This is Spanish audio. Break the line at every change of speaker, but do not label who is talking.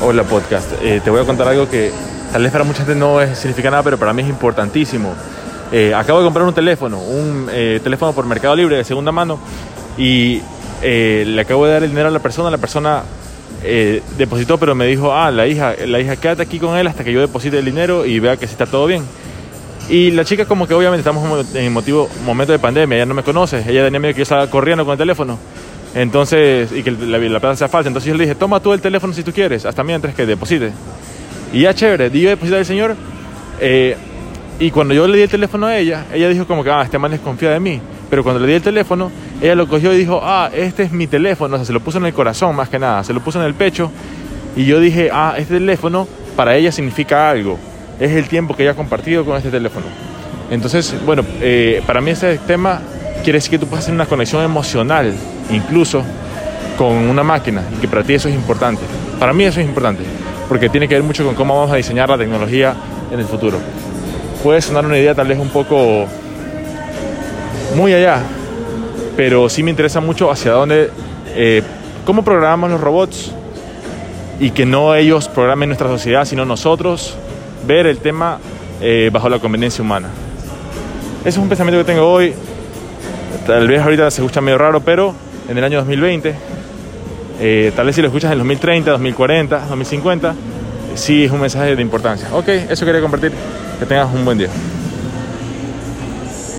Hola podcast, Eh, te voy a contar algo que tal vez para mucha gente no significa nada, pero para mí es importantísimo. Eh, acabo de comprar un teléfono, un eh, teléfono por Mercado Libre de segunda mano y eh, le acabo de dar el dinero a la persona, la persona depositó pero me dijo, ah, la hija, la hija quédate aquí con él hasta que yo deposite el dinero y vea que sí está todo bien. Y la chica como que obviamente estamos en motivo, momento de pandemia, ella no me conoce, ella tenía miedo que yo estaba corriendo con el teléfono. Entonces, y que la, la plata sea falsa. Entonces yo le dije, toma tú el teléfono si tú quieres, hasta mientras que deposite. Y ya chévere, di depositar al señor. eh, y cuando yo le di el teléfono a ella, ella dijo como que, ah, este man desconfía de mí. Pero cuando le di el teléfono, ella lo cogió y dijo, ah, este es mi teléfono. O sea, se lo puso en el corazón más que nada, se lo puso en el pecho. Y yo dije, ah, este teléfono para ella significa algo. Es el tiempo que ella ha compartido con este teléfono. Entonces, bueno, eh, para mí ese tema quiere decir que tú puedes hacer una conexión emocional, incluso con una máquina, y que para ti eso es importante. Para mí eso es importante, porque tiene que ver mucho con cómo vamos a diseñar la tecnología en el futuro. Puede sonar una idea tal vez un poco muy allá, pero sí me interesa mucho hacia dónde, eh, cómo programamos los robots y que no ellos programen nuestra sociedad, sino nosotros ver el tema eh, bajo la conveniencia humana. Ese es un pensamiento que tengo hoy. Tal vez ahorita se escucha medio raro, pero en el año 2020, eh, tal vez si lo escuchas en 2030, 2040, 2050, sí es un mensaje de importancia. Ok, eso quería compartir. Que tengas un buen día.